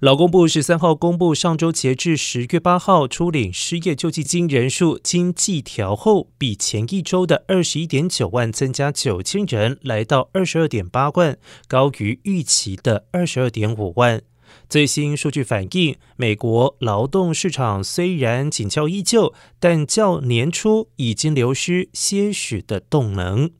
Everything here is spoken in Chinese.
劳工部十三号公布，上周截至十月八号，初领失业救济金人数经计调后，比前一周的二十一点九万增加九千人，来到二十二点八万，高于预期的二十二点五万。最新数据反映，美国劳动市场虽然紧俏依旧，但较年初已经流失些许的动能。